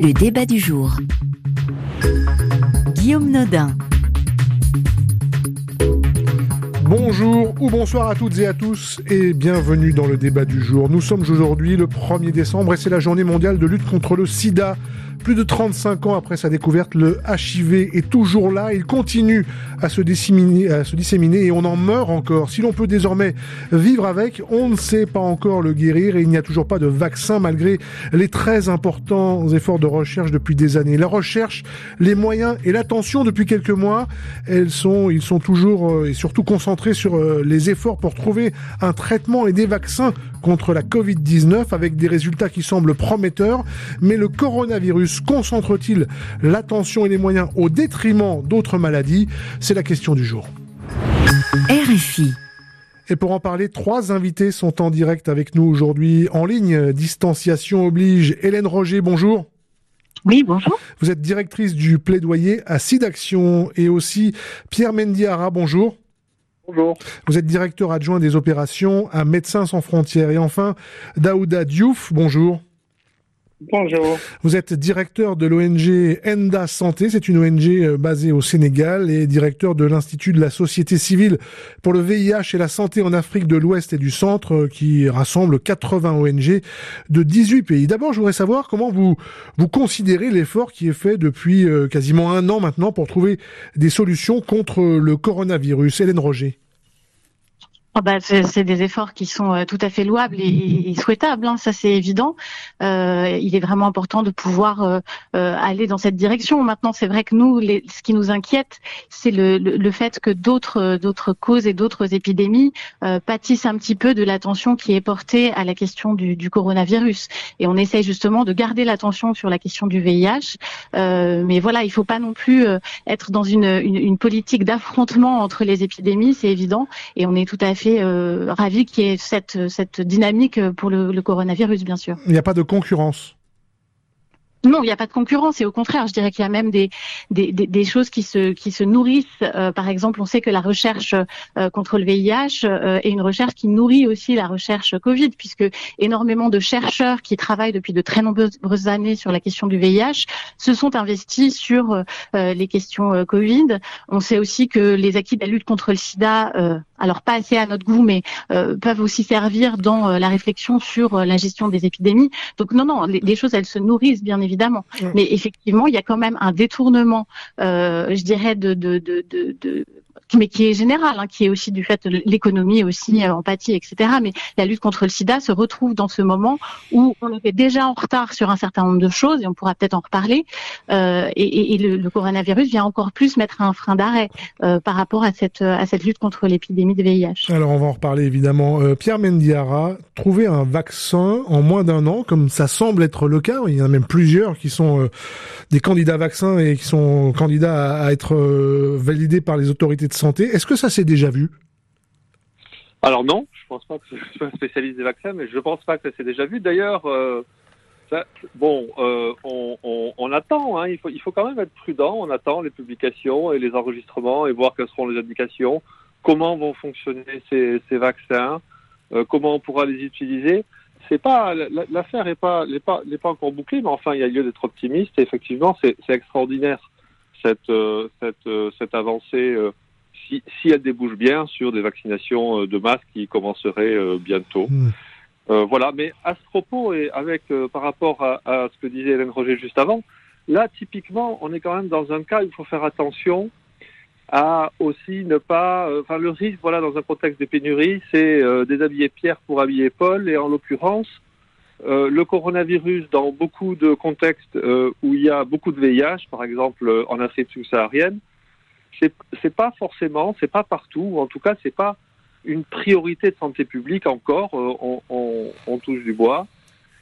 Le débat du jour. Guillaume Nodin. Bonjour ou bonsoir à toutes et à tous et bienvenue dans le débat du jour. Nous sommes aujourd'hui le 1er décembre et c'est la journée mondiale de lutte contre le sida. Plus de 35 ans après sa découverte, le HIV est toujours là. Il continue à se disséminer, et on en meurt encore. Si l'on peut désormais vivre avec, on ne sait pas encore le guérir et il n'y a toujours pas de vaccin malgré les très importants efforts de recherche depuis des années. La recherche, les moyens et l'attention depuis quelques mois, elles sont, ils sont toujours euh, et surtout concentrés sur euh, les efforts pour trouver un traitement et des vaccins contre la Covid-19 avec des résultats qui semblent prometteurs. Mais le coronavirus concentre-t-il l'attention et les moyens au détriment d'autres maladies? C'est la question du jour. RFI. Et pour en parler, trois invités sont en direct avec nous aujourd'hui en ligne. Distanciation oblige. Hélène Roger, bonjour. Oui, bonjour. Vous êtes directrice du plaidoyer à SIDAction et aussi Pierre Mendiara, bonjour. Bonjour. Vous êtes directeur adjoint des opérations à Médecins sans frontières. Et enfin, Daouda Diouf, bonjour. Bonjour. Vous êtes directeur de l'ONG Enda Santé, c'est une ONG euh, basée au Sénégal et directeur de l'Institut de la société civile pour le VIH et la santé en Afrique de l'Ouest et du Centre euh, qui rassemble 80 ONG de 18 pays. D'abord, je voudrais savoir comment vous vous considérez l'effort qui est fait depuis euh, quasiment un an maintenant pour trouver des solutions contre le coronavirus. Hélène Roger. Oh bah, c'est des efforts qui sont euh, tout à fait louables et, et souhaitables, hein, ça c'est évident. Euh, il est vraiment important de pouvoir euh, euh aller dans cette direction. Maintenant, c'est vrai que nous, les, ce qui nous inquiète, c'est le, le, le, fait que d'autres d'autres causes et d'autres épidémies euh, pâtissent un petit peu de l'attention qui est portée à la question du, du, coronavirus. Et on essaye justement de garder l'attention sur la question du VIH. mais voilà, il faut pas non plus être dans une, une, une politique d'affrontement entre les épidémies, c'est évident. Et on est tout à fait euh, ravi qu'il y ait cette, dynamique pour le coronavirus, bien sûr. Il n'y a pas de concurrence non, il n'y a pas de concurrence et au contraire, je dirais qu'il y a même des, des, des, choses qui se, qui se nourrissent. Euh, par exemple, on sait que la recherche euh, contre le VIH euh, est une recherche qui nourrit aussi la recherche Covid, puisque énormément de chercheurs qui travaillent depuis de très nombreuses années sur la question du VIH se sont investis sur euh, les questions Covid. On sait aussi que les acquis de la lutte contre le sida, alors pas assez à notre goût, mais peuvent aussi servir dans la réflexion sur la gestion des épidémies. Donc non, non, les choses, elles se nourrissent bien évidemment évidemment. Mais effectivement, il y a quand même un détournement, euh, je dirais, de, de, de, de, mais qui est général, hein, qui est aussi du fait de l'économie aussi, euh, empathie, etc. Mais la lutte contre le sida se retrouve dans ce moment où on était déjà en retard sur un certain nombre de choses, et on pourra peut-être en reparler, euh, et, et le, le, coronavirus vient encore plus mettre un frein d'arrêt euh, par rapport à cette, à cette lutte contre l'épidémie de VIH. Alors on va en reparler évidemment. Euh, Pierre Mendiara, trouver un vaccin en moins d'un an, comme ça semble être le cas, il y en a même plusieurs qui sont des candidats vaccins et qui sont candidats à, à être validés par les autorités de santé. Est-ce que ça s'est déjà vu? Alors non, je pense pas que je sois un spécialiste des vaccins, mais je pense pas que ça s'est déjà vu. D'ailleurs, euh, bon, euh, on, attend. Hein, il faut, quand même être prudent. On attend les publications et les enregistrements et voir quelles seront les indications, comment vont fonctionner ces, vaccins, euh, comment on pourra les utiliser? C'est pas l'affaire n'est pas n'est pas encore bouclée, mais enfin il y a lieu d'être optimiste. Et effectivement, c'est extraordinaire cette cette avancée si, si, elle débouche bien sur des vaccinations de masse qui commenceraient euh, bientôt. Mmh. Euh, voilà, mais à ce propos et avec euh, par rapport à, à, ce que disait Hélène Roger juste avant, là typiquement, on est quand même dans un cas où il faut faire attention à aussi ne pas, enfin le risque, voilà, dans un contexte de pénurie, c'est déshabiller Pierre pour habiller Paul, et en l'occurrence, le coronavirus dans beaucoup de contextes où il y a beaucoup de VIH, par exemple en Afrique subsaharienne, c'est pas forcément, c'est pas partout, ou en tout cas, c'est pas une priorité de santé publique encore. Euh, on, touche du bois,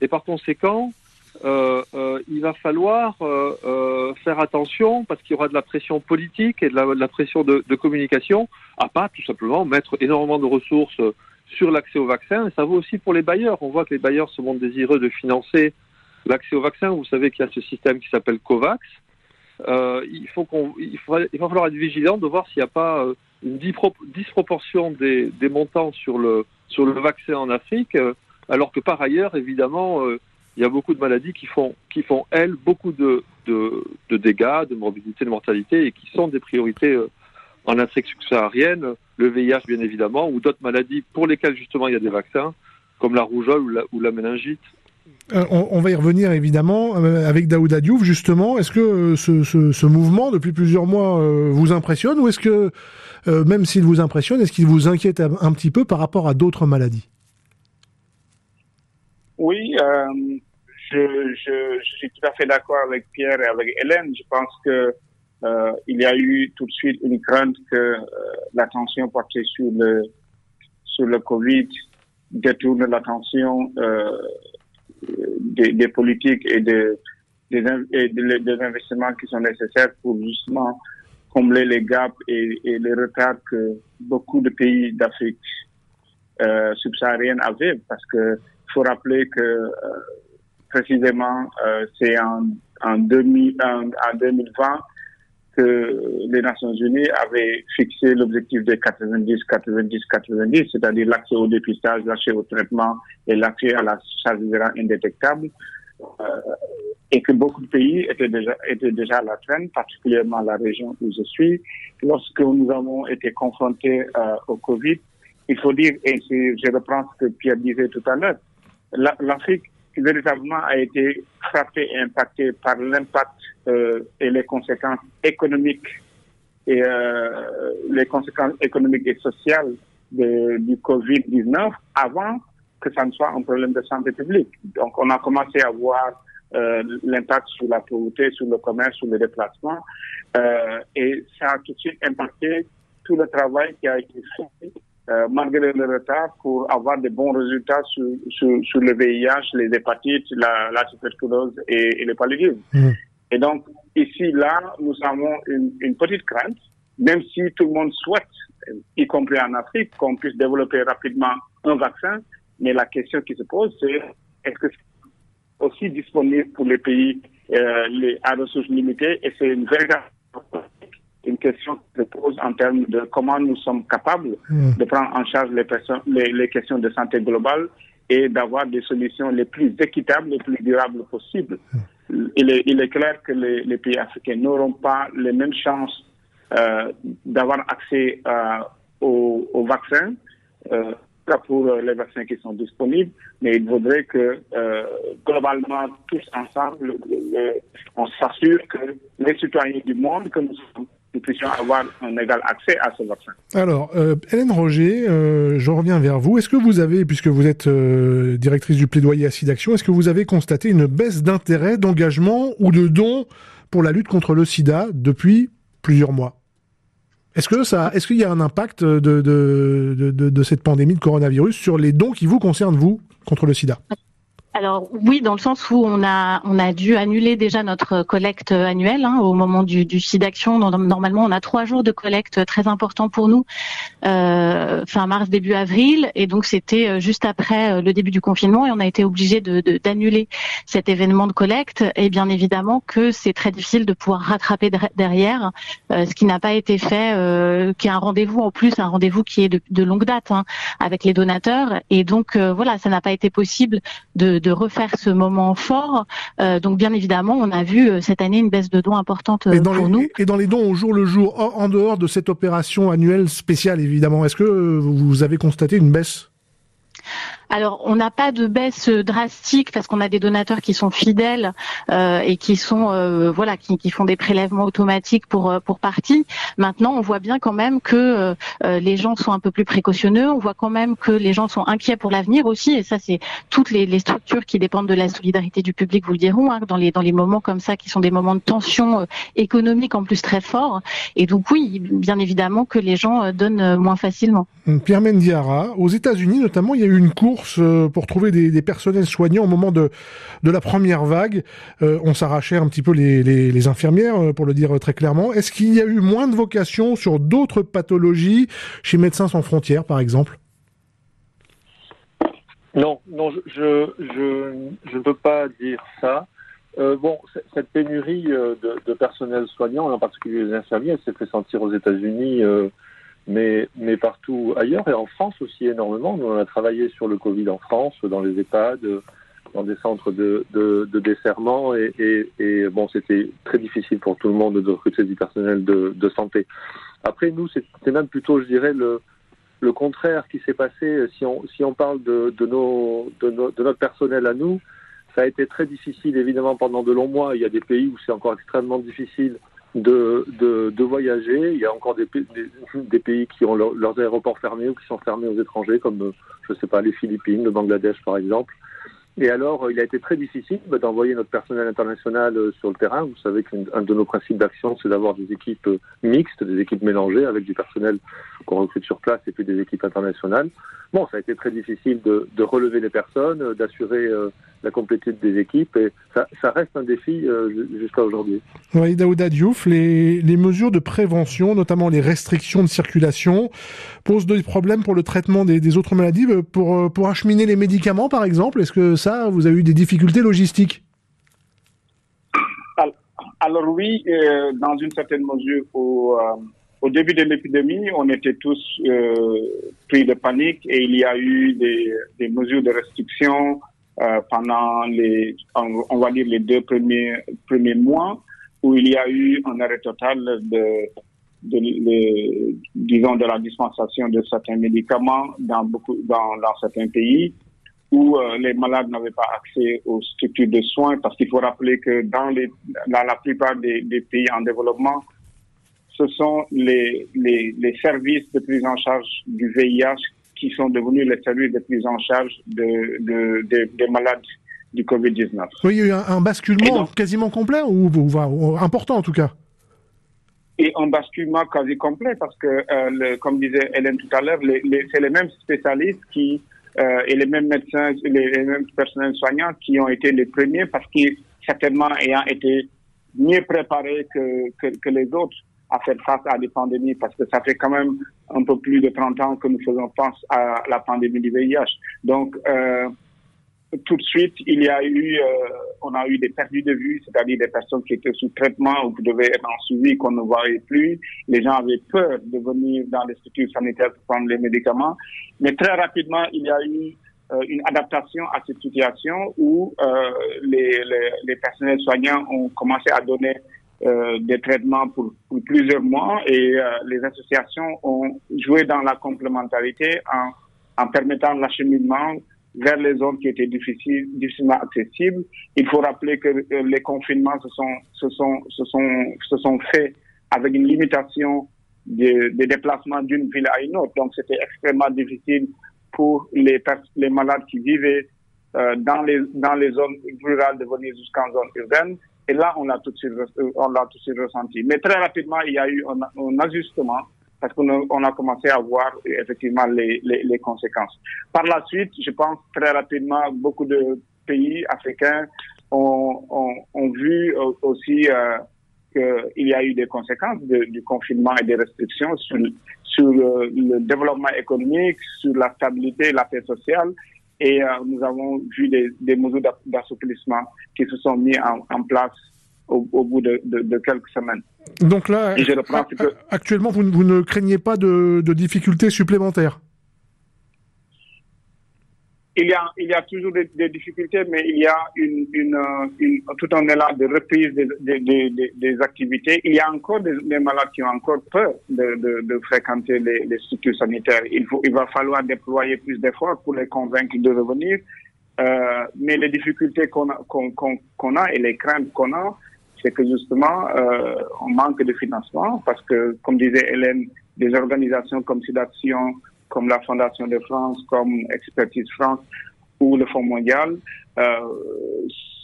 et par conséquent, euh, euh, il va falloir faire attention parce qu'il y aura de la pression politique et de la, pression de, communication à pas tout simplement mettre énormément de ressources sur l'accès au vaccin. Et ça vaut aussi pour les bailleurs. On voit que les bailleurs se montrent désireux de financer l'accès au vaccin. Vous savez qu'il y a ce système qui s'appelle COVAX il, faut il, va falloir être vigilant de voir s'il n'y a pas euh, une disproportion des, montants sur le, sur le vaccin en Afrique, euh, alors que par ailleurs, évidemment, euh, il y a beaucoup de maladies qui font, qui font elles, beaucoup de, dégâts, de morbidité, de mortalité, et qui sont des priorités euh, en Afrique subsaharienne, le VIH bien évidemment, ou d'autres maladies pour lesquelles justement il y a des vaccins, comme la rougeole ou la, ou la méningite. Euh, on, va y revenir évidemment euh, avec Daouda Diouf justement. Est-ce que euh, ce, mouvement depuis plusieurs mois vous impressionne ou est-ce que même s'il vous impressionne, est-ce qu'il vous inquiète un, petit peu par rapport à d'autres maladies? Oui, je, suis tout à fait d'accord avec Pierre et avec Hélène. Je pense que il y a eu tout de suite une crainte que l'attention portée sur le sur le Covid détourne l'attention des, des, politiques et, de, des, des, investissements qui sont nécessaires pour justement combler les gaps et, et les retards que beaucoup de pays d'Afrique euh, subsaharienne avaient, parce que faut rappeler que euh, précisément euh, c'est en, en, 2000, en, en 2020 que les Nations Unies avaient fixé l'objectif de 90, 90, 90, c'est-à-dire l'accès au dépistage, l'accès au traitement et l'accès à la charge virale indétectable, euh, et que beaucoup de pays étaient déjà, à la traîne, particulièrement la région où je suis. Lorsque nous avons été confrontés euh, au Covid, il faut dire, et je reprends ce que Pierre disait tout à l'heure, l'Afrique véritablement a été frappé et impacté par l'impact et les conséquences économiques et euh, les conséquences économiques et sociales du Covid-19 avant que ça ne soit un problème de santé publique. Donc on a commencé à voir euh, l'impact sur la pauvreté, sur le commerce, sur les déplacements euh, et ça a tout de suite impacté tout le travail qui a été fait euh, malgré le retard, pour avoir de bons résultats sur, le VIH, les hépatites, la, la tuberculose et, et le paludisme. Mmh. Et donc, ici, là, nous avons une, une, petite crainte, même si tout le monde souhaite, y compris en Afrique, qu'on puisse développer rapidement un vaccin, mais la question qui se pose, c'est est-ce que c'est aussi disponible pour les pays euh, les, à ressources limitées? Et c'est une véritable une question qui se pose en termes de comment nous sommes capables mmh. de prendre en charge les, personnes, les, les questions de santé globale et d'avoir des solutions les plus équitables, les plus durables possibles. Mmh. Il, est, il est clair que les, les pays africains n'auront pas les mêmes chances euh, d'avoir accès euh, aux, vaccins, euh, pour les vaccins qui sont disponibles, mais il faudrait que euh, globalement, tous ensemble, on s'assure que les citoyens du monde que nous sommes puissions avoir un égal accès à ce vaccin. Alors, euh, Hélène Roger, euh, je reviens vers vous. Est-ce que vous avez, puisque vous êtes euh, directrice du plaidoyer à SIDAction, est-ce que vous avez constaté une baisse d'intérêt, d'engagement ou de dons pour la lutte contre le sida depuis plusieurs mois? Est-ce qu'il y a un impact de, cette pandémie de coronavirus sur les dons qui vous concernent, vous, contre le sida? Alors oui, dans le sens où on a on a dû annuler déjà notre collecte annuelle hein, au moment du, du SIDAction. Normalement, on a trois jours de collecte très important pour nous, euh, fin mars début avril, et donc c'était euh, juste après euh, le début du confinement et on a été obligé de d'annuler de, cet événement de collecte. Et bien évidemment que c'est très difficile de pouvoir rattraper derrière, euh, ce qui n'a pas été fait, euh, qui est un rendez-vous en plus, un rendez-vous qui est de, de longue date hein, avec les donateurs. Et donc voilà, ça n'a pas été possible de refaire ce moment fort. Euh, donc bien évidemment, on a vu euh, cette année une baisse de dons importante et dans pour les, nous. Et dans les dons au jour le jour, en dehors de cette opération annuelle spéciale évidemment, est-ce que vous avez constaté une baisse? Alors, on n'a pas de baisse drastique parce qu'on a des donateurs qui sont fidèles euh, et qui sont euh, voilà qui, qui, font des prélèvements automatiques pour euh, pour partie. Maintenant, on voit bien quand même que euh, les gens sont un peu plus précautionneux. On voit quand même que les gens sont inquiets pour l'avenir aussi. Et ça, c'est toutes les, les, structures qui dépendent de la solidarité du public vous le diront hein, dans les dans les moments comme ça qui sont des moments de tension euh, économique en plus très forts. Et donc oui, bien évidemment que les gens euh, donnent moins facilement. Pierre Mendiara, aux États-Unis notamment, il y a eu une course pour trouver des, personnels soignants au moment de, la première vague. Euh, on s'arrachait un petit peu les, infirmières, euh, pour le dire très clairement. Est-ce qu'il y a eu moins de vocations sur d'autres pathologies chez Médecins sans frontières, par exemple? Non, non, je, ne peux pas dire ça. Euh, bon, cette pénurie de, de, personnel soignant, en particulier les infirmiers, s'est fait sentir aux États-Unis euh, mais, mais partout ailleurs et en France aussi énormément. Nous, on a travaillé sur le Covid en France, dans les EHPAD, dans des centres de, de, de desserrement et, et, et bon, c'était très difficile pour tout le monde de recruter du personnel de, de santé. Après, nous, c'est même plutôt, je dirais, le, le contraire qui s'est passé. Si on, si on parle de, de, nos, de, nos, de notre personnel à nous, ça a été très difficile, évidemment, pendant de longs mois. Il y a des pays où c'est encore extrêmement difficile de, de, voyager. Il y a encore des, pays qui ont leurs aéroports fermés ou qui sont fermés aux étrangers, comme, je ne sais pas, les Philippines, le Bangladesh, par exemple. Et alors, il a été très difficile bah, d'envoyer notre personnel international euh, sur le terrain. Vous savez qu'un de nos principes d'action, c'est d'avoir des équipes euh, mixtes, des équipes mélangées avec du personnel qu'on recrute sur place et puis des équipes internationales. Bon, ça a été très difficile de, de relever les personnes, euh, d'assurer la complétude des équipes et ça, ça reste un défi jusqu'à aujourd'hui. Oui, Daouda Diouf, les, les mesures de prévention, notamment les restrictions de circulation, posent des problèmes pour le traitement des, des autres maladies, pour, pour acheminer les médicaments par exemple. Est-ce que ça, vous avez eu des difficultés logistiques? Alors oui, euh, dans une certaine mesure, au, euh, au début de l'épidémie, on était tous euh, pris de panique et il y a eu des, des mesures de restriction euh, pendant les, on, va dire les deux premiers premiers mois, où il y a eu un arrêt total de, disons de la dispensation de certains médicaments dans beaucoup dans, dans certains pays où euh, les malades n'avaient pas accès aux structures de soins, parce qu'il faut rappeler que dans, les, dans la plupart des, des, pays en développement, ce sont les, les, les, services de prise en charge du VIH qui sont devenus les services de prise en charge de, de, de des malades du Covid-19. Oui, il y a eu un, un basculement donc, quasiment complet, ou, ou, ou, important en tout cas? Et un basculement quasi complet, parce que, euh, le, comme disait Hélène tout à l'heure, les, les, c'est les mêmes spécialistes qui euh, et les mêmes médecins, les, les, mêmes personnels soignants qui ont été les premiers parce qu'ils certainement ayant été mieux préparés que, que, que, les autres à faire face à des pandémies parce que ça fait quand même un peu plus de 30 ans que nous faisons face à la pandémie du VIH. Donc, euh, tout de suite, il y a eu, euh, on a eu des perdus de vue, c'est-à-dire des personnes qui étaient sous traitement ou qui devaient être en suivi qu'on ne voyait plus. Les gens avaient peur de venir dans les structures sanitaires pour prendre les médicaments. Mais très rapidement, il y a eu euh, une adaptation à cette situation où les, les, personnels soignants ont commencé à donner euh, des traitements pour, pour, plusieurs mois et euh, les associations ont joué dans la complémentarité en, en permettant l'acheminement vers les zones qui étaient difficiles, difficilement accessibles. Il faut rappeler que euh, les confinements se sont, se sont, se sont, se sont faits avec une limitation des de déplacements d'une ville à une autre. Donc, c'était extrêmement difficile pour les, les malades qui vivaient euh, dans, les, dans les zones rurales de venir jusqu'en zone urbaine. Et là, on l'a tout de suite, ressenti. Mais très rapidement, il y a eu un, ajustement parce qu'on a, commencé à voir effectivement les, conséquences. Par la suite, je pense très rapidement, beaucoup de pays africains ont, vu aussi euh, qu'il y a eu des conséquences du confinement et des restrictions sur, le, le, développement économique, sur la stabilité et la paix sociale. Et euh, nous avons vu des, des mesures d'assouplissement qui se sont mis en, en place au, au bout de, de, de, quelques semaines. Donc là, actuellement, vous, vous, ne craignez pas de, de difficultés supplémentaires? Il y, a, toujours des, difficultés, mais il y a une, une, une, tout un de reprise des, des, des, activités. Il y a encore des, malades qui ont encore peur de, fréquenter les, structures sanitaires. Il, va falloir déployer plus d'efforts pour les convaincre de revenir. Euh, mais les difficultés qu'on a, et les craintes qu'on a, c'est que justement, euh, on manque de financement parce que, comme disait Hélène, des organisations comme SIDAction, comme la Fondation de France, comme Expertise France ou le Fonds mondial euh,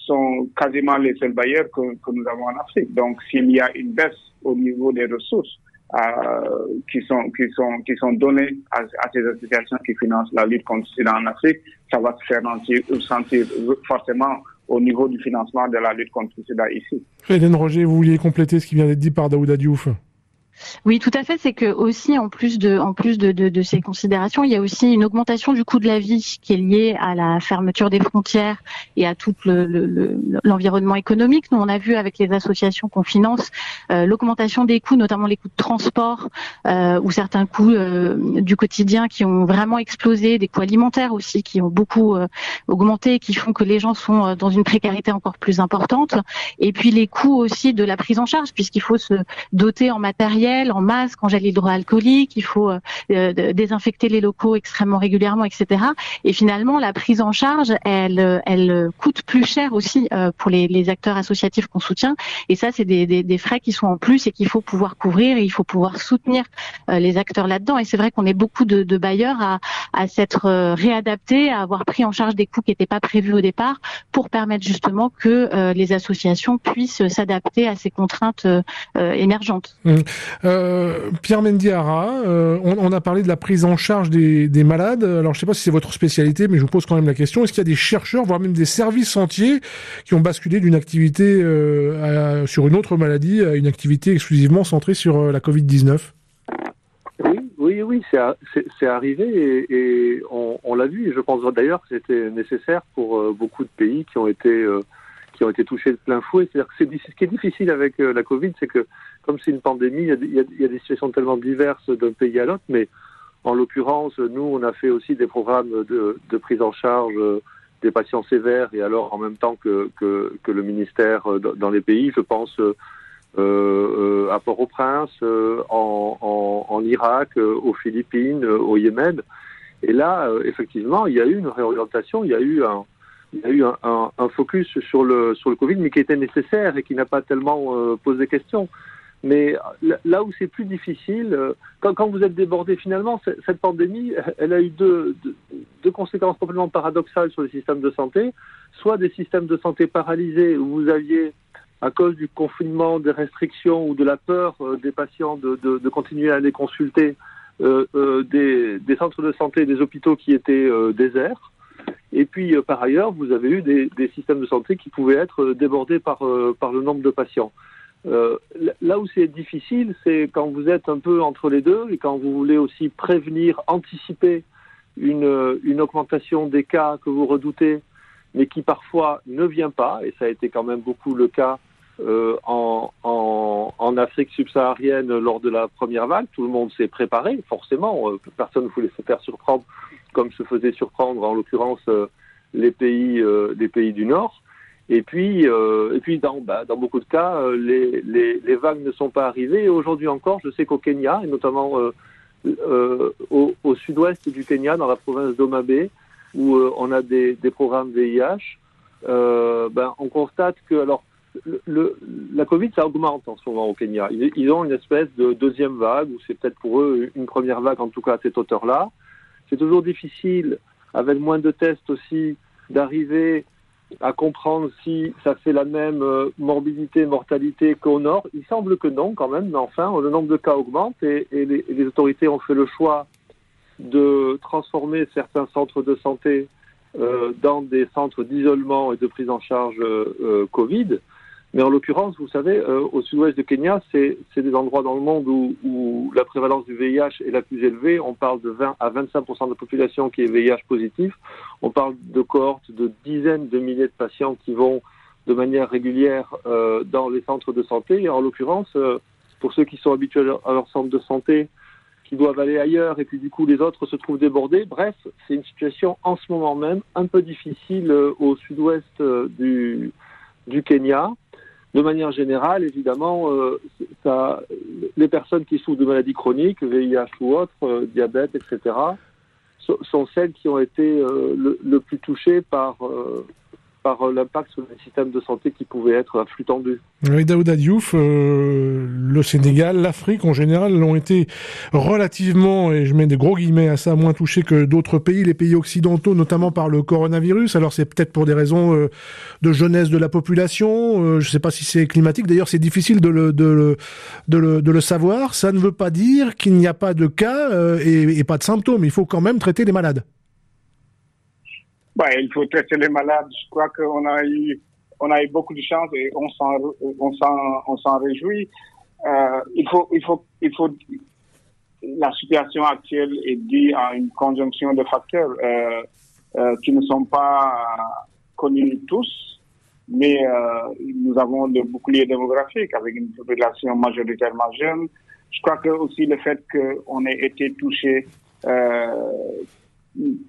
sont quasiment les seuls bailleurs que, que, nous avons en Afrique. Donc, s'il y a une baisse au niveau des ressources euh, qui sont qui sont qui sont données à, ces associations qui financent la lutte contre le sida en Afrique, ça va se faire sentir, sentir forcément au niveau du financement de la lutte contre le sida ici. Hélène Roger, vous vouliez compléter ce qui vient d'être dit par Daouda Diouf? Oui, tout à fait. C'est que aussi, en plus de, en plus de, de, de, ces considérations, il y a aussi une augmentation du coût de la vie qui est liée à la fermeture des frontières et à tout l'environnement le, économique. Nous, on a vu avec les associations qu'on finance euh, l'augmentation des coûts, notamment les coûts de transport euh, ou certains coûts euh, du quotidien qui ont vraiment explosé, des coûts alimentaires aussi qui ont beaucoup euh, augmenté, qui font que les gens sont euh, dans une précarité encore plus importante. Et puis les coûts aussi de la prise en charge, puisqu'il faut se doter en matériel, en masque, en gel hydroalcoolique, il faut euh, désinfecter les locaux extrêmement régulièrement, etc. Et finalement, la prise en charge, elle, elle coûte plus cher aussi pour les, les acteurs associatifs qu'on soutient. Et ça, c'est des, des, des, frais qui sont en plus et qu'il faut pouvoir couvrir et il faut pouvoir soutenir les acteurs là-dedans. Et c'est vrai qu'on est beaucoup de, de bailleurs à, à s'être réadaptés, à avoir pris en charge des coûts qui n'étaient pas prévus au départ pour permettre justement que les associations puissent s'adapter à ces contraintes émergentes. Mmh. Euh, Pierre Mendiara, euh, on, a parlé de la prise en charge des, des malades. Alors, je ne sais pas si c'est votre spécialité, mais je vous pose quand même la question. Est-ce qu'il y a des chercheurs, voire même des services entiers, qui ont basculé d'une activité euh, sur une autre maladie à une activité exclusivement centrée sur la Covid-19 oui, oui, oui, c'est arrivé et, on, l'a vu. Et je pense d'ailleurs que c'était nécessaire pour beaucoup de pays qui ont été qui ont été touchés de plein fouet. C'est-à-dire que ce qui est difficile avec la Covid, c'est que comme c'est une pandémie, il y, a, des situations tellement diverses d'un pays à l'autre, mais en l'occurrence, nous, on a fait aussi des programmes de, prise en charge des patients sévères et alors en même temps que, que, le ministère dans les pays, je pense euh, à Port-au-Prince, euh, en, en, en, Irak, euh, aux Philippines, au Yémen. Et là, effectivement, il y a eu une réorientation, il y a eu un, il y a eu un, un, focus sur le sur le Covid, mais qui était nécessaire et qui n'a pas tellement euh, posé question. Mais là où c'est plus difficile, quand, quand, vous êtes débordé, finalement, cette pandémie, elle a eu deux, conséquences complètement paradoxales sur le système de santé. Soit des systèmes de santé paralysés où vous aviez à cause du confinement, des restrictions ou de la peur euh, des patients de, continuer à les consulter, euh, euh, des, centres de santé, des hôpitaux qui étaient euh, déserts. Et puis, euh, par ailleurs, vous avez eu des, systèmes de santé qui pouvaient être débordés par le nombre de patients. Là où c'est difficile, c'est quand vous êtes un peu entre les deux et quand vous voulez aussi prévenir, anticiper une, une augmentation des cas que vous redoutez, mais qui parfois ne vient pas, et ça a été quand même beaucoup le cas euh, en, en, Afrique subsaharienne lors de la première vague. Tout le monde s'est préparé, forcément. Euh, personne ne voulait se faire surprendre comme se faisait surprendre, en l'occurrence, euh, les, pays, euh, les pays du Nord. Et puis, euh, et puis dans, bah, dans beaucoup de cas, euh, les, les, vagues ne sont pas arrivées. Et aujourd'hui encore, je sais qu'au Kenya, et notamment au, au sud-ouest du Kenya, dans la province d'Omabé, où on a des, des programmes VIH, ben, on constate que, alors, la Covid, ça augmente en ce moment au Kenya. Ils ont une espèce de deuxième vague, ou c'est peut-être pour eux une première vague, en tout cas à cette hauteur-là. C'est toujours difficile, avec moins de tests aussi, d'arriver à comprendre si ça fait la même euh, morbidité, mortalité qu'au nord. Il semble que non, quand même, mais enfin, le nombre de cas augmente et, les, autorités ont fait le choix de transformer certains centres de santé euh, dans des centres d'isolement et de prise en charge euh, Covid. Mais en l'occurrence, vous savez, euh, au sud-ouest de Kenya, c'est des endroits dans le monde où, où, la prévalence du VIH est la plus élevée. On parle de 20 à 25% de la population qui est VIH positif. On parle de cohortes de dizaines de milliers de patients qui vont de manière régulière euh, dans les centres de santé. Et en l'occurrence, euh, pour ceux qui sont habitués à leur, à centre de santé, qui doivent aller ailleurs, et puis du coup les autres se trouvent débordés. Bref, c'est une situation en ce moment même un peu difficile euh, au sud-ouest euh, du, du Kenya de manière générale, évidemment, euh, ça, les personnes qui souffrent de maladies chroniques, VIH ou autres, euh, diabète, etc., so, sont celles qui ont été euh, le, le, plus touchées par, euh, par euh, l'impact sur les systèmes de santé qui pouvaient être à flux tendu. Oui, Daouda Diouf, euh, le Sénégal, l'Afrique en général l'ont été relativement, et je mets des gros guillemets à ça, moins touchés que d'autres pays, les pays occidentaux, notamment par le coronavirus. Alors c'est peut-être pour des raisons euh, de jeunesse de la population, je ne sais pas si c'est climatique, d'ailleurs c'est difficile de le, savoir. Ça ne veut pas dire qu'il n'y a pas de cas et pas de symptômes, il faut quand même traiter les malades. Bah, il faut traiter les malades. Je crois qu'on a eu, on a eu beaucoup de chance et on s'en, on s'en, on s'en réjouit. euh, il faut, il faut, il faut. La situation actuelle est due à une conjonction de facteurs euh, euh, qui ne sont pas connus tous, mais euh, nous avons le bouclier démographique avec une population majoritairement jeune. Je crois que aussi le fait qu'on ait été touché euh,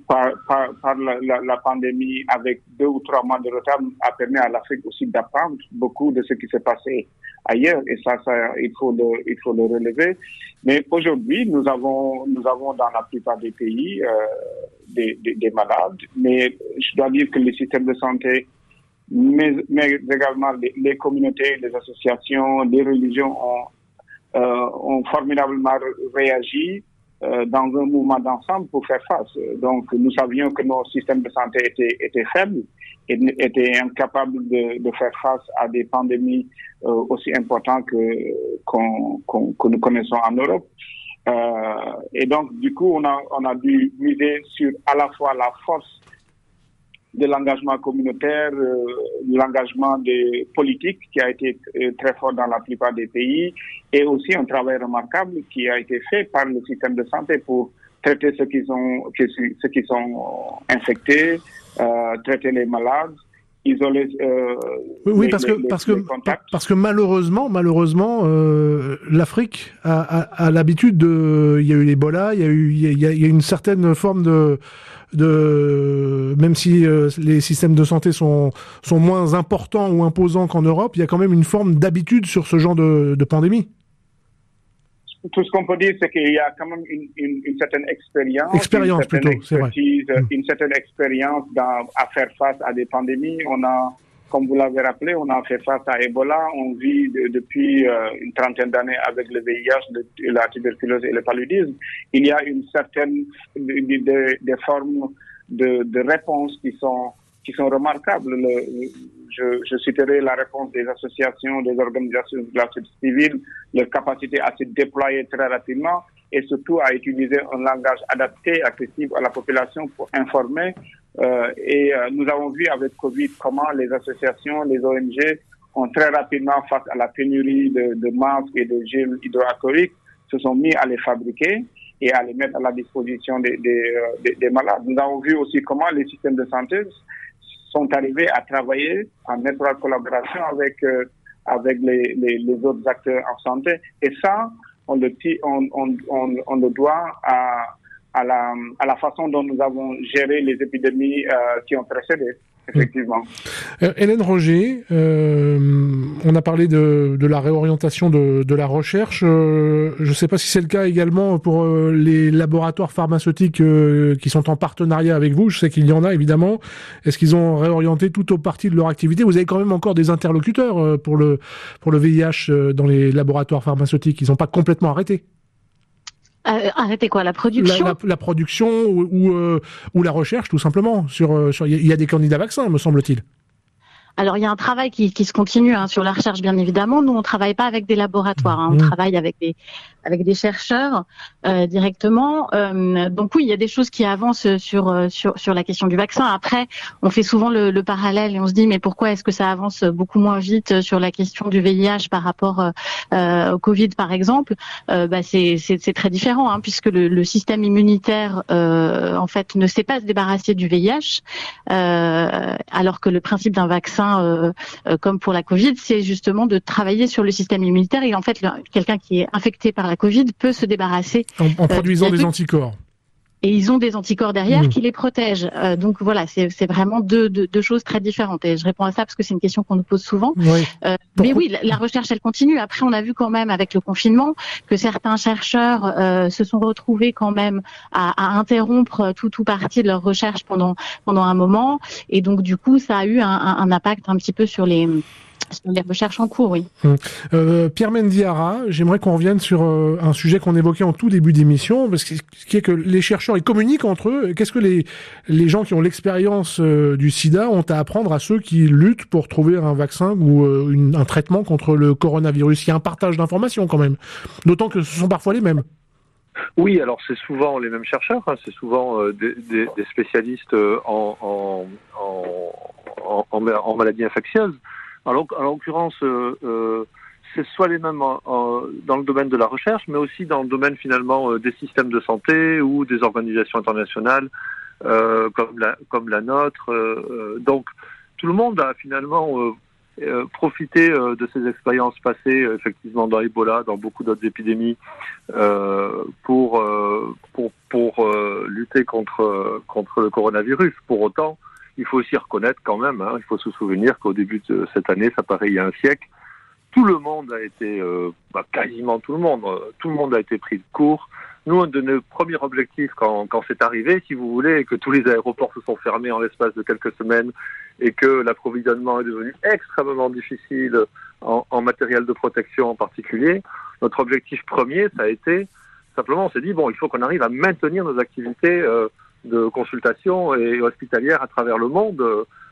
par, par, par la, la, la, pandémie avec deux ou trois mois de retard a permis à l'Afrique aussi d'apprendre beaucoup de ce qui s'est passé ailleurs. Et ça, ça il faut le, il faut le relever. Mais aujourd'hui, nous avons, nous avons dans la plupart des pays euh, des, des, des, malades, mais je dois dire que le système de santé, mais, mais également les, les communautés, les associations, les religions ont, euh, ont formidablement réagi euh, dans un mouvement d'ensemble pour faire face. Donc, nous savions que nos systèmes de santé étaient, étaient faibles et étaient incapables de, de faire face à des pandémies euh, aussi importantes que, qu'on, qu'on, que nous connaissons en Europe. Euh, et donc, du coup, on a, on a dû miser sur à la fois la force de l'engagement communautaire, euh, l'engagement des politiques qui a été euh, très fort dans la plupart des pays et aussi un travail remarquable qui a été fait par le système de santé pour traiter ceux qui sont, ceux qui sont infectés, euh, traiter les malades isoler euh, oui, les, parce que les, parce que parce que malheureusement malheureusement euh, l'Afrique a, a, a l'habitude de il y a eu l'Ebola il y a eu il y a, il y a une certaine forme de de même si euh, les systèmes de santé sont sont moins importants ou imposants qu'en Europe il y a quand même une forme d'habitude sur ce genre de, de pandémie tout ce qu'on peut dire, c'est qu'il y a quand même une, une, une certaine expérience, expérience une certaine plutôt, c'est vrai. Mmh. une certaine expérience dans, à faire face à des pandémies. On a, comme vous l'avez rappelé, on a fait face à Ebola. On vit de, depuis euh, une trentaine d'années avec le VIH, la tuberculose et le paludisme. Il y a une certaine des de, de formes de réponses qui sont qui sont remarquables. Le, je, je, citerai la réponse des associations, des organisations de la société civile, leur capacité à se déployer très rapidement et surtout à utiliser un langage adapté, accessible à la population pour informer. Euh, et euh, nous avons vu avec Covid comment les associations, les ONG ont très rapidement, face à la pénurie de, de masques et de gel hydroalcoolique, se sont mis à les fabriquer et à les mettre à la disposition des, des, des, des malades. Nous avons vu aussi comment les systèmes de santé sont arrivés à travailler en étroite collaboration avec euh, avec les, les, les, autres acteurs en santé. Et ça, on le, on, on, on, on le doit à, à, la, à la façon dont nous avons géré les épidémies euh, qui ont précédé. Effectivement. Euh, Hélène Roger, euh, on a parlé de, de la réorientation de, de, la recherche. Euh, je ne sais pas si c'est le cas également pour les laboratoires pharmaceutiques qui sont en partenariat avec vous. Je sais qu'il y en a évidemment. Est-ce qu'ils ont réorienté tout au parti de leur activité? Vous avez quand même encore des interlocuteurs pour le pour le VIH dans les laboratoires pharmaceutiques. Ils n'ont pas complètement arrêté. Euh, arrêter quoi La production ou, euh, ou, la recherche, tout simplement. Sur, sur, il y a des candidats vaccins, me semble-t-il. Alors il y a un travail qui, qui se continue hein, sur la recherche, bien évidemment. Nous, on travaille pas avec des laboratoires, hein, on mmh. travaille avec des avec des chercheurs euh, directement. Euh, donc oui, il y a des choses qui avancent sur sur sur la question du vaccin. Après, on fait souvent le, le parallèle et on se dit mais pourquoi est-ce que ça avance beaucoup moins vite sur la question du VIH par rapport euh, au Covid par exemple? Bah, c'est c'est très différent hein, puisque le, le, système immunitaire en fait ne sait pas se débarrasser du VIH alors que le principe d'un vaccin euh, euh, comme pour la Covid, c'est justement de travailler sur le système immunitaire. Et en fait, quelqu'un qui est infecté par la Covid peut se débarrasser en, en produisant euh, des anticorps et ils ont des anticorps derrière mmh. qui les protègent. Euh, donc voilà, c'est vraiment deux, deux, deux, choses très différentes. Et je réponds à ça parce que c'est une question qu'on nous pose souvent. Oui. Euh, mais oui, la, la, recherche, elle continue. Après, on a vu quand même avec le confinement que certains chercheurs euh, se sont retrouvés quand même à, à, interrompre tout tout partie de leur recherche pendant pendant un moment. Et donc du coup, ça a eu un, un, un impact un petit peu sur les les recherches en cours, oui. Euh, Pierre Mendiara, j'aimerais qu'on revienne sur euh, un sujet qu'on évoquait en tout début d'émission, parce que ce qui est que les chercheurs ils communiquent entre eux. Qu'est-ce que les les gens qui ont l'expérience euh, du SIDA ont à apprendre à ceux qui luttent pour trouver un vaccin ou euh, une, un traitement contre le coronavirus? Il y a un partage d'informations quand même, d'autant que ce sont parfois les mêmes. Oui, alors c'est souvent les mêmes chercheurs, hein, c'est souvent euh, des, des, des, spécialistes en, en, en, en, en maladies infectieuses. En l'occurrence, euh, euh, c'est soit les mêmes dans le domaine de la recherche, mais aussi dans le domaine finalement des systèmes de santé ou des organisations internationales comme la comme la nôtre. donc tout le monde a finalement euh, profiter euh, de ces expériences passées, euh, effectivement dans Ebola, dans beaucoup d'autres épidémies, pour pour pour lutter contre contre le coronavirus. Pour autant, il faut aussi reconnaître quand même, hein, il faut se souvenir qu'au début de cette année, ça paraît il y a un siècle, tout le monde a été, bah, quasiment tout le monde, tout le monde a été pris de court. Nous, un de nos premiers objectifs quand, quand c'est arrivé, si vous voulez, que tous les aéroports se sont fermés en l'espace de quelques semaines et que l'approvisionnement est devenu extrêmement difficile en, en, matériel de protection en particulier, notre objectif premier, ça a été simplement, on s'est dit, bon, il faut qu'on arrive à maintenir nos activités euh, de consultation et hospitalière à travers le monde.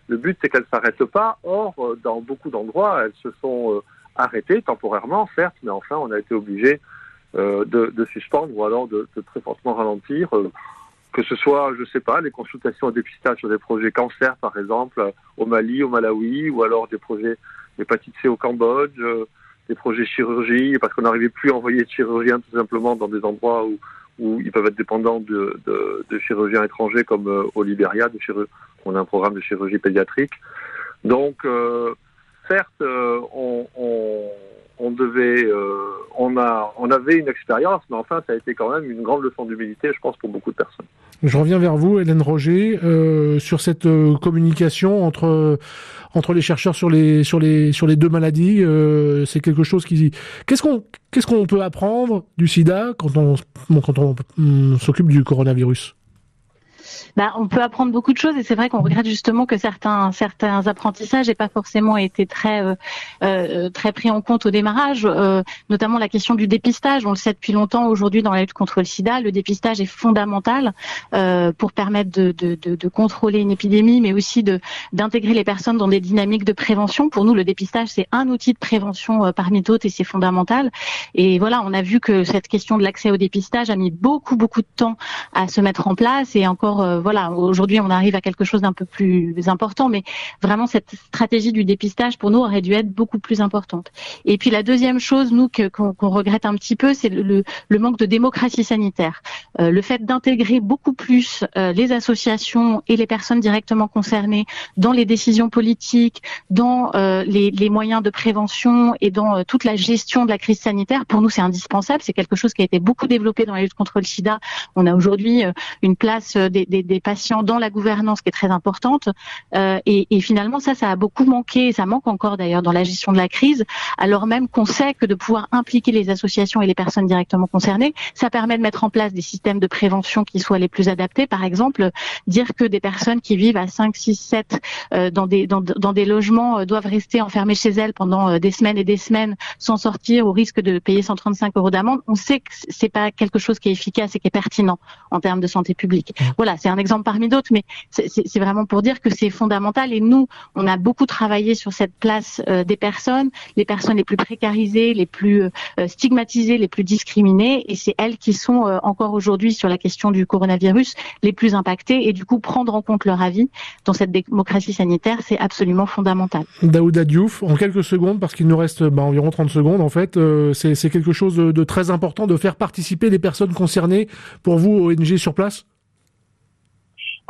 Le but, c'est qu'elles ne s'arrêtent pas. Or, dans beaucoup d'endroits, elles se sont euh, arrêtées temporairement, certes, mais enfin, on a été obligé euh, de, suspendre ou alors de, très fortement ralentir, euh, que ce soit, je sais pas, les consultations et dépistage sur des projets cancer, par exemple, au Mali, au Malawi, ou alors des projets d'hépatite C au Cambodge, euh, des projets chirurgie, parce qu'on n'arrivait plus à envoyer de chirurgiens tout simplement dans des endroits où, où ils peuvent être dépendants de, chirurgiens étrangers comme au Libéria, de on a un programme de chirurgie pédiatrique. Donc, certes, on, on on devait, euh, on a, on avait une expérience, mais enfin, ça a été quand même une grande leçon d'humilité, je pense, pour beaucoup de personnes. Je reviens vers vous, Hélène Roger, euh, sur cette euh, communication entre entre les chercheurs sur les sur les sur les deux maladies. c'est quelque chose qui. Qu'est-ce qu'on qu'est-ce qu'on peut apprendre du SIDA quand on quand on s'occupe du coronavirus? Bah, on peut apprendre beaucoup de choses et c'est vrai qu'on regrette justement que certains certains apprentissages n'aient pas forcément été très euh, euh, très pris en compte au démarrage, euh, notamment la question du dépistage. On le sait depuis longtemps aujourd'hui dans la lutte contre le SIDA, le dépistage est fondamental pour permettre de, de, de, de, contrôler une épidémie, mais aussi de d'intégrer les personnes dans des dynamiques de prévention. Pour nous, le dépistage c'est un outil de prévention parmi d'autres et c'est fondamental. Et voilà, on a vu que cette question de l'accès au dépistage a mis beaucoup beaucoup de temps à se mettre en place et encore voilà, aujourd'hui on arrive à quelque chose d'un peu plus important, mais vraiment cette stratégie du dépistage pour nous aurait dû être beaucoup plus importante. Et puis la deuxième chose, nous qu'on regrette un petit peu, c'est le, manque de démocratie sanitaire, euh, le fait d'intégrer beaucoup plus euh, les associations et les personnes directement concernées dans les décisions politiques, dans euh, les, moyens de prévention et dans toute la gestion de la crise sanitaire. Pour nous, c'est indispensable. C'est quelque chose qui a été beaucoup développé dans la lutte contre le SIDA. On a aujourd'hui une place des patients dans la gouvernance qui est très importante. Euh, et, et, finalement, ça, ça a beaucoup manqué, et ça manque encore d'ailleurs dans la gestion de la crise, alors même qu'on sait que de pouvoir impliquer les associations et les personnes directement concernées, ça permet de mettre en place des systèmes de prévention qui soient les plus adaptés. Par exemple, dire que des personnes qui vivent à 5, 6, 7 euh, dans, des, dans, dans, des logements euh, doivent rester enfermées chez elles pendant euh, des semaines et des semaines sans sortir au risque de payer 135 euros d'amende, on sait que c'est pas quelque chose qui est efficace et qui est pertinent en termes de santé publique. Mmh. Voilà, c'est un exemple parmi d'autres, mais c'est vraiment pour dire que c'est fondamental. Et nous, on a beaucoup travaillé sur cette place euh, des personnes, les personnes les plus précarisées, les plus euh, stigmatisées, les plus discriminées, et c'est elles qui sont euh, encore aujourd'hui sur la question du coronavirus les plus impactées. Et du coup, prendre en compte leur avis dans cette démocratie sanitaire, c'est absolument fondamental. Daouda Diouf, en quelques secondes, parce qu'il nous reste bah, environ 30 secondes, en fait, c'est quelque chose de très important de faire participer les personnes concernées pour vous, ONG sur place?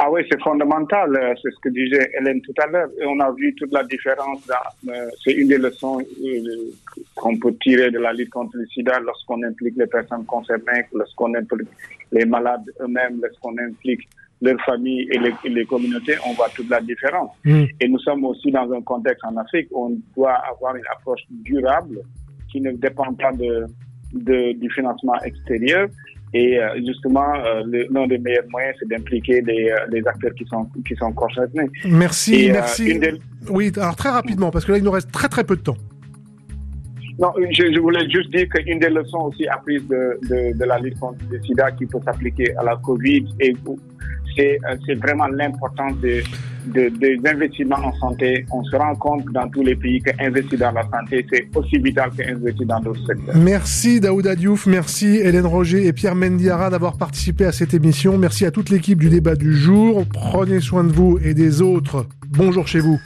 Ah oui, c'est fondamental, euh, c'est ce que disait Hélène tout à l'heure. On a vu toute la différence. Euh, c'est une des leçons euh, qu'on peut tirer de la lutte contre le sida lorsqu'on implique les personnes concernées, lorsqu'on implique les malades eux-mêmes, lorsqu'on implique leurs familles et les, communautés, on voit toute la différence. Mm. Et nous sommes aussi dans un contexte en Afrique où on doit avoir une approche durable qui ne dépend pas de, de du financement extérieur, et euh, justement, euh, l'un des meilleurs moyens, c'est d'impliquer les, euh, les, acteurs qui sont, qui sont concernés. Merci, merci. Oui, alors très rapidement, parce que là, il nous reste très très peu de temps. Non, je, je voulais juste dire qu'une des leçons aussi apprises de, de, de la lutte contre le sida qui peut s'appliquer à la COVID, c'est vraiment l'importance de, de, des investissements en santé, on se rend compte dans tous les pays qu'investir dans la santé, c'est aussi vital qu'investir dans d'autres secteurs. Merci Daouda Diouf, merci Hélène Roger et Pierre Mendiara d'avoir participé à cette émission. Merci à toute l'équipe du débat du jour. Prenez soin de vous et des autres. Bonjour chez vous.